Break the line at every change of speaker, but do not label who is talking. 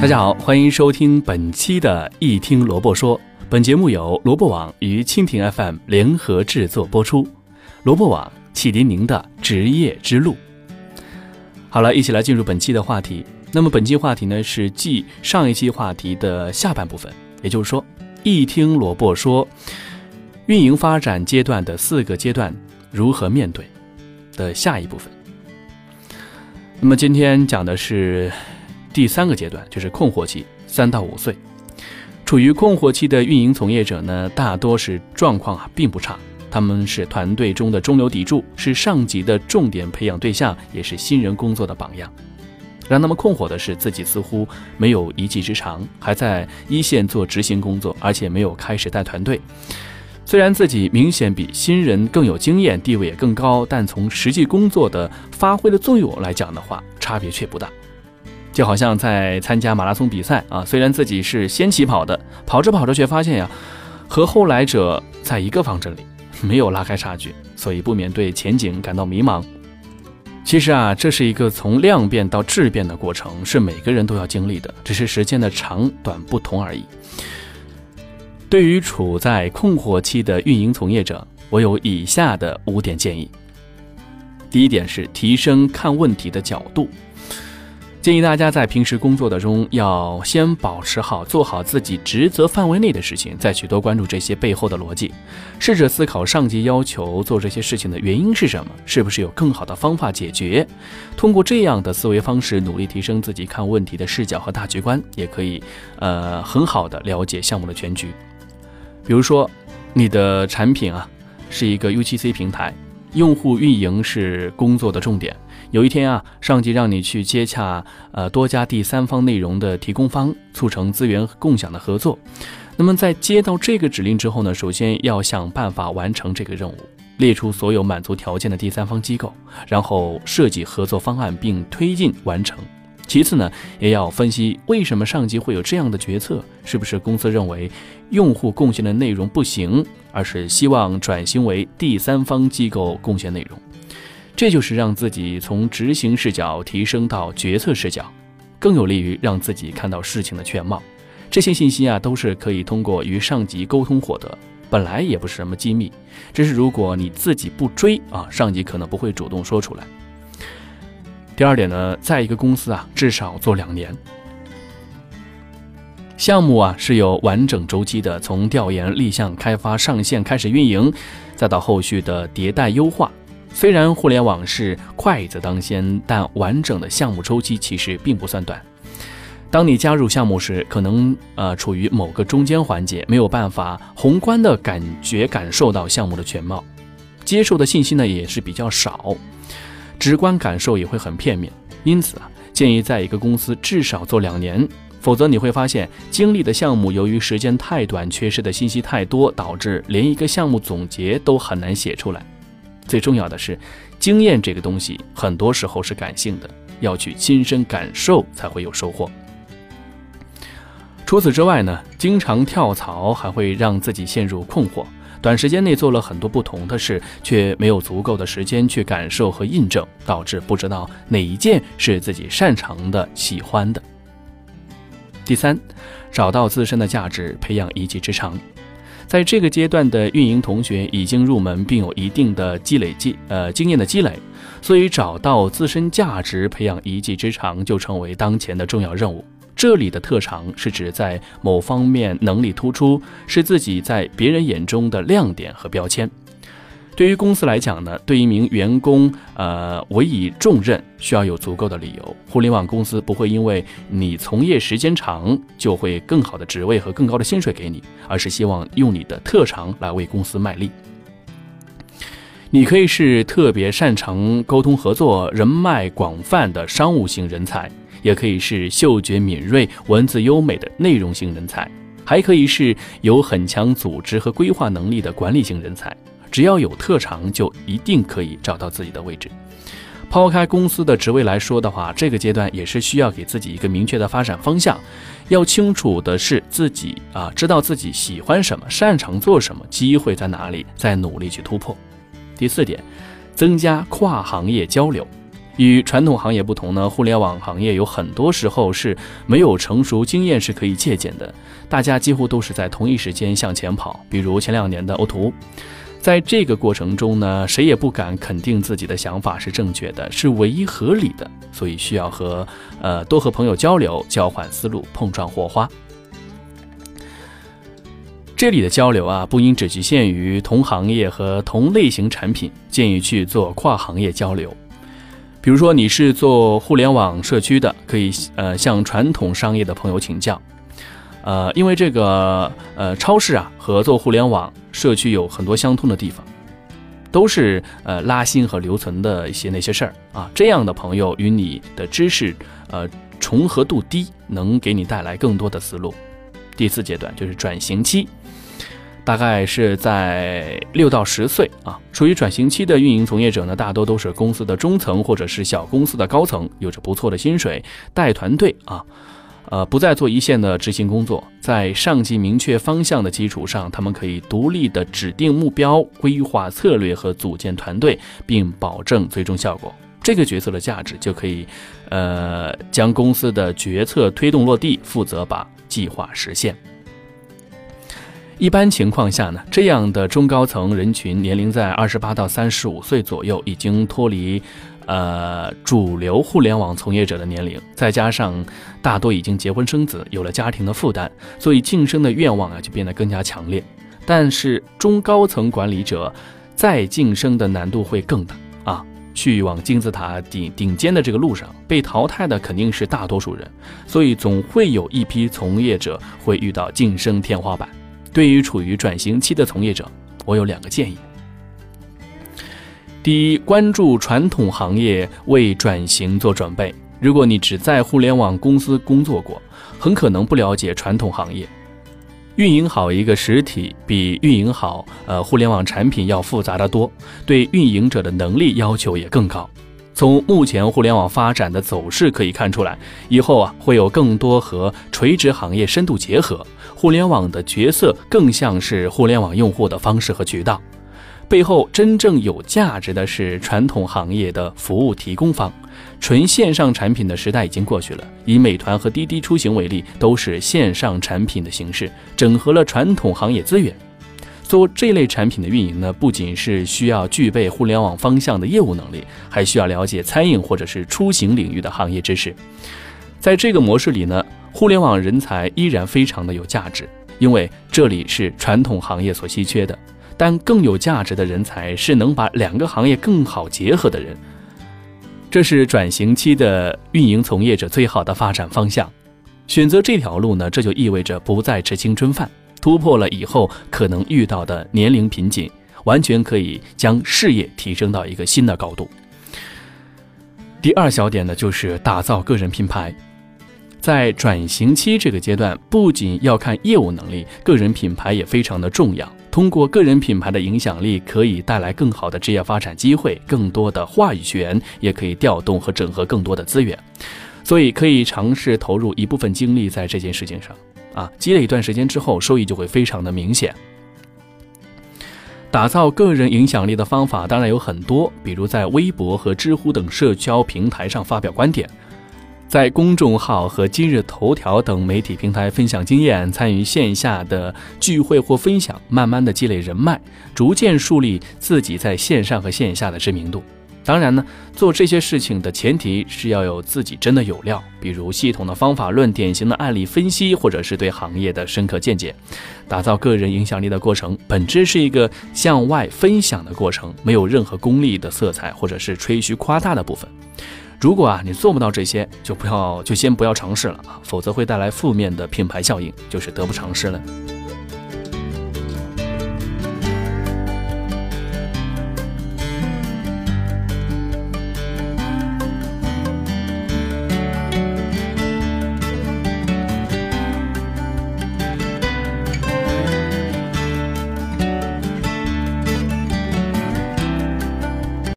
大家好，欢迎收听本期的《一听萝卜说》。本节目由萝卜网与蜻蜓 FM 联合制作播出。萝卜网启迪您的职业之路。好了，一起来进入本期的话题。那么本期话题呢是继上一期话题的下半部分，也就是说，《一听萝卜说》运营发展阶段的四个阶段如何面对的下一部分。那么今天讲的是。第三个阶段就是困惑期，三到五岁，处于困惑期的运营从业者呢，大多是状况啊并不差，他们是团队中的中流砥柱，是上级的重点培养对象，也是新人工作的榜样。让他们困惑的是，自己似乎没有一技之长，还在一线做执行工作，而且没有开始带团队。虽然自己明显比新人更有经验，地位也更高，但从实际工作的发挥的作用来讲的话，差别却不大。就好像在参加马拉松比赛啊，虽然自己是先起跑的，跑着跑着却发现呀，和后来者在一个方阵里，没有拉开差距，所以不免对前景感到迷茫。其实啊，这是一个从量变到质变的过程，是每个人都要经历的，只是时间的长短不同而已。对于处在困惑期的运营从业者，我有以下的五点建议。第一点是提升看问题的角度。建议大家在平时工作的中，要先保持好做好自己职责范围内的事情，再去多关注这些背后的逻辑，试着思考上级要求做这些事情的原因是什么，是不是有更好的方法解决。通过这样的思维方式，努力提升自己看问题的视角和大局观，也可以呃很好的了解项目的全局。比如说，你的产品啊是一个 UGC 平台，用户运营是工作的重点。有一天啊，上级让你去接洽呃多家第三方内容的提供方，促成资源共享的合作。那么在接到这个指令之后呢，首先要想办法完成这个任务，列出所有满足条件的第三方机构，然后设计合作方案并推进完成。其次呢，也要分析为什么上级会有这样的决策，是不是公司认为用户贡献的内容不行，而是希望转型为第三方机构贡献内容。这就是让自己从执行视角提升到决策视角，更有利于让自己看到事情的全貌。这些信息啊，都是可以通过与上级沟通获得，本来也不是什么机密。只是如果你自己不追啊，上级可能不会主动说出来。第二点呢，在一个公司啊，至少做两年。项目啊是有完整周期的，从调研、立项、开发、上线、开始运营，再到后续的迭代优化。虽然互联网是快则当先，但完整的项目周期其实并不算短。当你加入项目时，可能呃处于某个中间环节，没有办法宏观的感觉感受到项目的全貌，接受的信息呢也是比较少，直观感受也会很片面。因此啊，建议在一个公司至少做两年，否则你会发现经历的项目由于时间太短，缺失的信息太多，导致连一个项目总结都很难写出来。最重要的是，经验这个东西很多时候是感性的，要去亲身感受才会有收获。除此之外呢，经常跳槽还会让自己陷入困惑，短时间内做了很多不同的事，却没有足够的时间去感受和印证，导致不知道哪一件是自己擅长的、喜欢的。第三，找到自身的价值，培养一技之长。在这个阶段的运营同学已经入门，并有一定的积累积呃经验的积累，所以找到自身价值，培养一技之长就成为当前的重要任务。这里的特长是指在某方面能力突出，是自己在别人眼中的亮点和标签。对于公司来讲呢，对一名员工，呃，委以重任，需要有足够的理由。互联网公司不会因为你从业时间长，就会更好的职位和更高的薪水给你，而是希望用你的特长来为公司卖力。你可以是特别擅长沟通合作、人脉广泛的商务型人才，也可以是嗅觉敏锐、文字优美的内容型人才，还可以是有很强组织和规划能力的管理型人才。只要有特长，就一定可以找到自己的位置。抛开公司的职位来说的话，这个阶段也是需要给自己一个明确的发展方向。要清楚的是自己啊，知道自己喜欢什么，擅长做什么，机会在哪里，再努力去突破。第四点，增加跨行业交流。与传统行业不同呢，互联网行业有很多时候是没有成熟经验是可以借鉴的，大家几乎都是在同一时间向前跑。比如前两年的 O 图，在这个过程中呢，谁也不敢肯定自己的想法是正确的，是唯一合理的，所以需要和呃多和朋友交流，交换思路，碰撞火花。这里的交流啊，不应只局限于同行业和同类型产品，建议去做跨行业交流。比如说你是做互联网社区的，可以呃向传统商业的朋友请教，呃，因为这个呃超市啊和做互联网社区有很多相通的地方，都是呃拉新和留存的一些那些事儿啊。这样的朋友与你的知识呃重合度低，能给你带来更多的思路。第四阶段就是转型期。大概是在六到十岁啊，属于转型期的运营从业者呢，大多都是公司的中层或者是小公司的高层，有着不错的薪水，带团队啊，呃，不再做一线的执行工作，在上级明确方向的基础上，他们可以独立的指定目标、规划策略和组建团队，并保证最终效果。这个角色的价值就可以，呃，将公司的决策推动落地，负责把计划实现。一般情况下呢，这样的中高层人群年龄在二十八到三十五岁左右，已经脱离，呃，主流互联网从业者的年龄，再加上大多已经结婚生子，有了家庭的负担，所以晋升的愿望啊就变得更加强烈。但是中高层管理者再晋升的难度会更大啊，去往金字塔顶顶尖的这个路上，被淘汰的肯定是大多数人，所以总会有一批从业者会遇到晋升天花板。对于处于转型期的从业者，我有两个建议。第一，关注传统行业，为转型做准备。如果你只在互联网公司工作过，很可能不了解传统行业。运营好一个实体，比运营好呃互联网产品要复杂的多，对运营者的能力要求也更高。从目前互联网发展的走势可以看出来，以后啊会有更多和垂直行业深度结合，互联网的角色更像是互联网用户的方式和渠道，背后真正有价值的是传统行业的服务提供方。纯线上产品的时代已经过去了，以美团和滴滴出行为例，都是线上产品的形式，整合了传统行业资源。做这类产品的运营呢，不仅是需要具备互联网方向的业务能力，还需要了解餐饮或者是出行领域的行业知识。在这个模式里呢，互联网人才依然非常的有价值，因为这里是传统行业所稀缺的。但更有价值的人才是能把两个行业更好结合的人。这是转型期的运营从业者最好的发展方向。选择这条路呢，这就意味着不再吃青春饭。突破了以后可能遇到的年龄瓶颈，完全可以将事业提升到一个新的高度。第二小点呢，就是打造个人品牌。在转型期这个阶段，不仅要看业务能力，个人品牌也非常的重要。通过个人品牌的影响力，可以带来更好的职业发展机会，更多的话语权，也可以调动和整合更多的资源。所以，可以尝试投入一部分精力在这件事情上。啊，积累一段时间之后，收益就会非常的明显。打造个人影响力的方法当然有很多，比如在微博和知乎等社交平台上发表观点，在公众号和今日头条等媒体平台分享经验，参与线下的聚会或分享，慢慢的积累人脉，逐渐树立自己在线上和线下的知名度。当然呢，做这些事情的前提是要有自己真的有料，比如系统的方法论、典型的案例分析，或者是对行业的深刻见解。打造个人影响力的过程，本质是一个向外分享的过程，没有任何功利的色彩或者是吹嘘夸大的部分。如果啊你做不到这些，就不要就先不要尝试了啊，否则会带来负面的品牌效应，就是得不偿失了。